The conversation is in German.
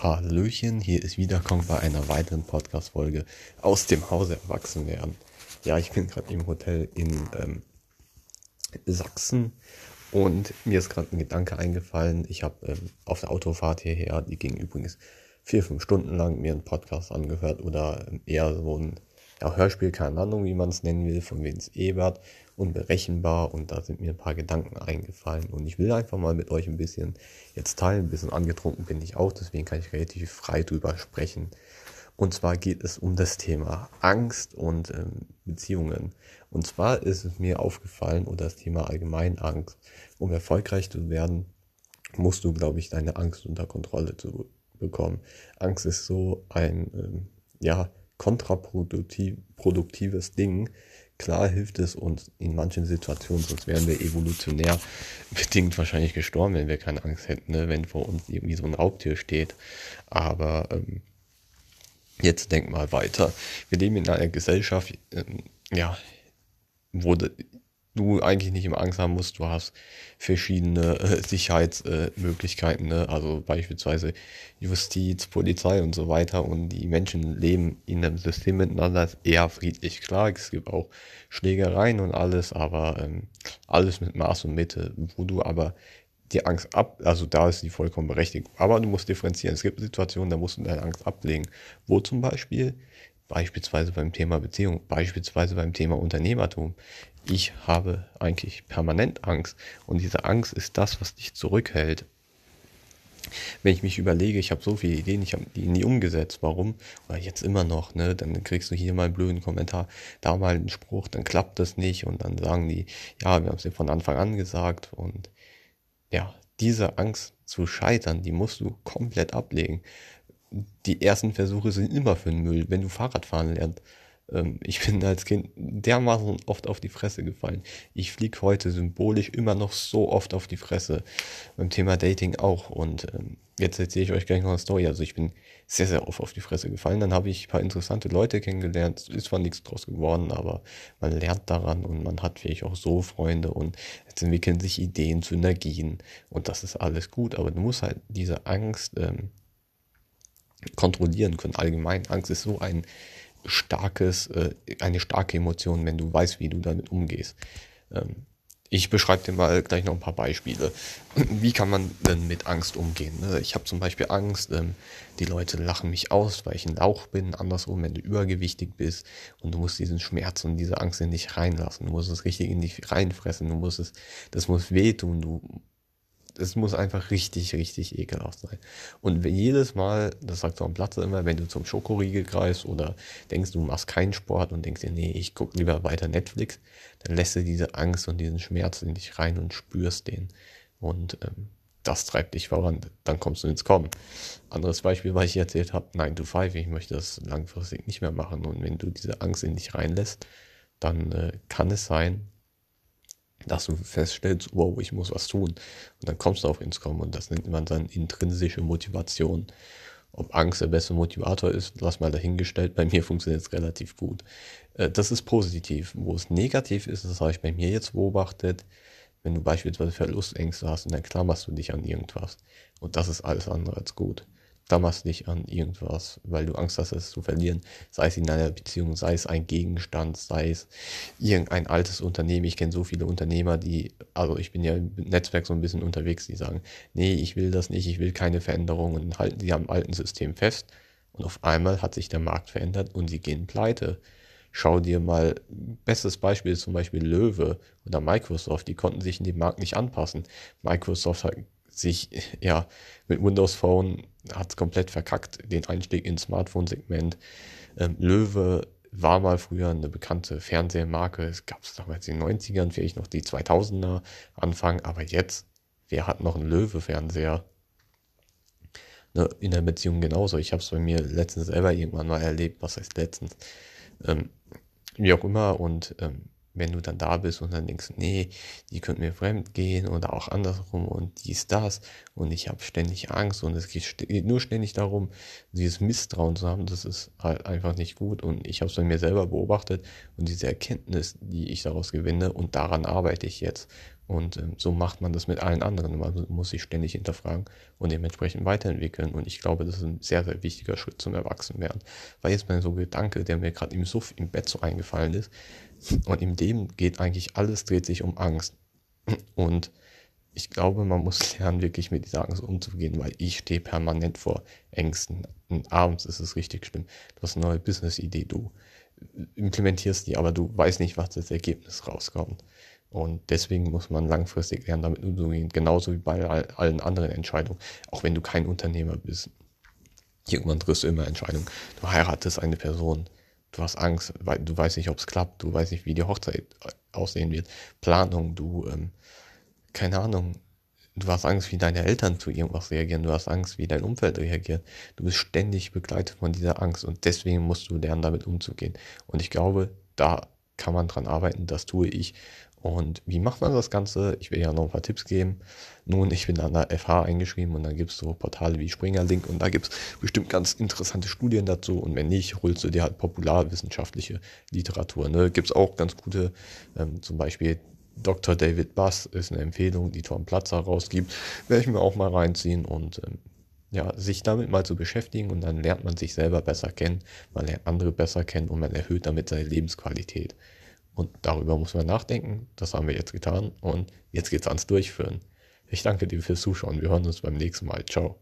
Hallöchen, hier ist wieder Kong bei einer weiteren Podcast-Folge aus dem Hause Erwachsenwerden. Ja, ich bin gerade im Hotel in ähm, Sachsen und mir ist gerade ein Gedanke eingefallen. Ich habe ähm, auf der Autofahrt hierher, die ging übrigens vier, fünf Stunden lang, mir einen Podcast angehört oder ähm, eher so ein ja, Hörspiel, keine Ahnung, wie man es nennen will, von Vince Ebert, unberechenbar und da sind mir ein paar Gedanken eingefallen und ich will einfach mal mit euch ein bisschen jetzt teilen, ein bisschen angetrunken bin ich auch, deswegen kann ich relativ frei drüber sprechen. Und zwar geht es um das Thema Angst und ähm, Beziehungen. Und zwar ist es mir aufgefallen, oder das Thema allgemein Angst. Um erfolgreich zu werden, musst du, glaube ich, deine Angst unter Kontrolle zu bekommen. Angst ist so ein, ähm, ja, kontraproduktives Ding. Klar hilft es uns in manchen Situationen, sonst wären wir evolutionär bedingt wahrscheinlich gestorben, wenn wir keine Angst hätten, ne? wenn vor uns irgendwie so ein Raubtier steht. Aber ähm, jetzt denk mal weiter. Wir leben in einer Gesellschaft, ähm, ja, wo du eigentlich nicht immer Angst haben musst. Du hast verschiedene äh, Sicherheitsmöglichkeiten, äh, ne? also beispielsweise Justiz, Polizei und so weiter. Und die Menschen leben in einem System miteinander eher friedlich. Klar, es gibt auch Schlägereien und alles, aber ähm, alles mit Maß und Mitte, wo du aber die Angst ab, also da ist die vollkommen berechtigt. Aber du musst differenzieren. Es gibt Situationen, da musst du deine Angst ablegen. Wo zum Beispiel? Beispielsweise beim Thema Beziehung, beispielsweise beim Thema Unternehmertum ich habe eigentlich permanent Angst. Und diese Angst ist das, was dich zurückhält. Wenn ich mich überlege, ich habe so viele Ideen, ich habe die nie umgesetzt. Warum? Oder jetzt immer noch, ne? Dann kriegst du hier mal einen blöden Kommentar, da mal einen Spruch, dann klappt das nicht und dann sagen die, ja, wir haben es dir von Anfang an gesagt. Und ja, diese Angst zu scheitern, die musst du komplett ablegen. Die ersten Versuche sind immer für den Müll. Wenn du Fahrrad fahren lernst, ähm, ich bin als Kind dermaßen oft auf die Fresse gefallen. Ich fliege heute symbolisch immer noch so oft auf die Fresse. Beim Thema Dating auch. Und ähm, jetzt erzähle ich euch gleich noch eine Story. Also ich bin sehr, sehr oft auf die Fresse gefallen. Dann habe ich ein paar interessante Leute kennengelernt. Ist zwar nichts draus geworden, aber man lernt daran und man hat vielleicht auch so Freunde und jetzt entwickeln sich Ideen, Synergien und das ist alles gut. Aber du musst halt diese Angst ähm, kontrollieren können. Allgemein, Angst ist so ein starkes, äh, eine starke Emotion, wenn du weißt, wie du damit umgehst. Ähm, ich beschreibe dir mal gleich noch ein paar Beispiele. Wie kann man denn mit Angst umgehen? Ne? Ich habe zum Beispiel Angst, ähm, die Leute lachen mich aus, weil ich ein Lauch bin. Andersrum, wenn du übergewichtig bist und du musst diesen Schmerz und diese Angst in dich reinlassen. Du musst es richtig in dich reinfressen. Du musst es, das muss wehtun. Du es muss einfach richtig, richtig ekelhaft sein. Und jedes Mal, das sagt so am Platz immer, wenn du zum Schokoriegel greifst oder denkst, du machst keinen Sport und denkst dir, nee, ich guck lieber weiter Netflix, dann lässt du diese Angst und diesen Schmerz in dich rein und spürst den. Und ähm, das treibt dich voran, dann kommst du ins Kommen. Anderes Beispiel, was ich erzählt habe, 9 to 5, ich möchte das langfristig nicht mehr machen. Und wenn du diese Angst in dich reinlässt, dann äh, kann es sein, dass du feststellst, wow, ich muss was tun. Und dann kommst du auf ins Kommen und das nennt man dann intrinsische Motivation. Ob Angst der beste Motivator ist, lass mal dahingestellt. Bei mir funktioniert es relativ gut. Äh, das ist positiv. Wo es negativ ist, das habe ich bei mir jetzt beobachtet, wenn du beispielsweise Verlustängste hast und dann klammerst du dich an irgendwas. Und das ist alles andere als gut klammerst dich an irgendwas, weil du Angst hast, es zu verlieren. Sei es in einer Beziehung, sei es ein Gegenstand, sei es irgendein altes Unternehmen. Ich kenne so viele Unternehmer, die, also ich bin ja im Netzwerk so ein bisschen unterwegs, die sagen, nee, ich will das nicht, ich will keine Veränderungen halten sie am alten System fest. Und auf einmal hat sich der Markt verändert und sie gehen pleite. Schau dir mal, bestes Beispiel ist zum Beispiel Löwe oder Microsoft, die konnten sich in den Markt nicht anpassen. Microsoft hat sich ja mit Windows Phone hat es komplett verkackt, den Einstieg ins Smartphone-Segment. Ähm, Löwe war mal früher eine bekannte Fernsehmarke. Es gab es damals in den 90ern, vielleicht noch die 2000er Anfang, aber jetzt, wer hat noch einen Löwe-Fernseher? Ne, in der Beziehung genauso. Ich habe es bei mir letztens selber irgendwann mal erlebt, was heißt letztens. Ähm, wie auch immer und ähm, wenn du dann da bist und dann denkst, nee, die könnten mir fremd gehen oder auch andersrum und dies, das. Und ich habe ständig Angst und es geht nur ständig darum, dieses Misstrauen zu haben, das ist halt einfach nicht gut. Und ich habe es bei mir selber beobachtet und diese Erkenntnis, die ich daraus gewinne und daran arbeite ich jetzt Und ähm, so macht man das mit allen anderen. Man muss sich ständig hinterfragen und dementsprechend weiterentwickeln. Und ich glaube, das ist ein sehr, sehr wichtiger Schritt zum Erwachsenwerden. Weil jetzt mal so Gedanke, der mir gerade im Suff im Bett so eingefallen ist. Und in dem geht eigentlich alles, dreht sich um Angst. Und ich glaube, man muss lernen, wirklich mit dieser Angst umzugehen, weil ich stehe permanent vor Ängsten. Und abends ist es richtig schlimm. Du hast eine neue Business-Idee, du implementierst die, aber du weißt nicht, was das Ergebnis rauskommt. Und deswegen muss man langfristig lernen, damit umzugehen, genauso wie bei allen anderen Entscheidungen. Auch wenn du kein Unternehmer bist. Irgendwann triffst du immer Entscheidungen. Du heiratest eine Person, du hast Angst, weil du weißt nicht, ob es klappt, du weißt nicht, wie die Hochzeit aussehen wird. Planung, du, ähm, keine Ahnung, du hast Angst, wie deine Eltern zu irgendwas reagieren, du hast Angst, wie dein Umfeld reagiert. Du bist ständig begleitet von dieser Angst und deswegen musst du lernen, damit umzugehen. Und ich glaube, da kann man dran arbeiten, das tue ich. Und wie macht man das Ganze? Ich will ja noch ein paar Tipps geben. Nun, ich bin an der FH eingeschrieben und dann gibt es so Portale wie Springer Link und da gibt es bestimmt ganz interessante Studien dazu. Und wenn nicht, holst du dir halt popularwissenschaftliche Literatur. Ne? Gibt es auch ganz gute, ähm, zum Beispiel Dr. David Bass ist eine Empfehlung, die Tom Platzer rausgibt. Werde ich mir auch mal reinziehen und ähm, ja, sich damit mal zu beschäftigen und dann lernt man sich selber besser kennen, man lernt andere besser kennen und man erhöht damit seine Lebensqualität. Und darüber muss man nachdenken. Das haben wir jetzt getan und jetzt geht's ans Durchführen. Ich danke dir fürs Zuschauen. Wir hören uns beim nächsten Mal. Ciao.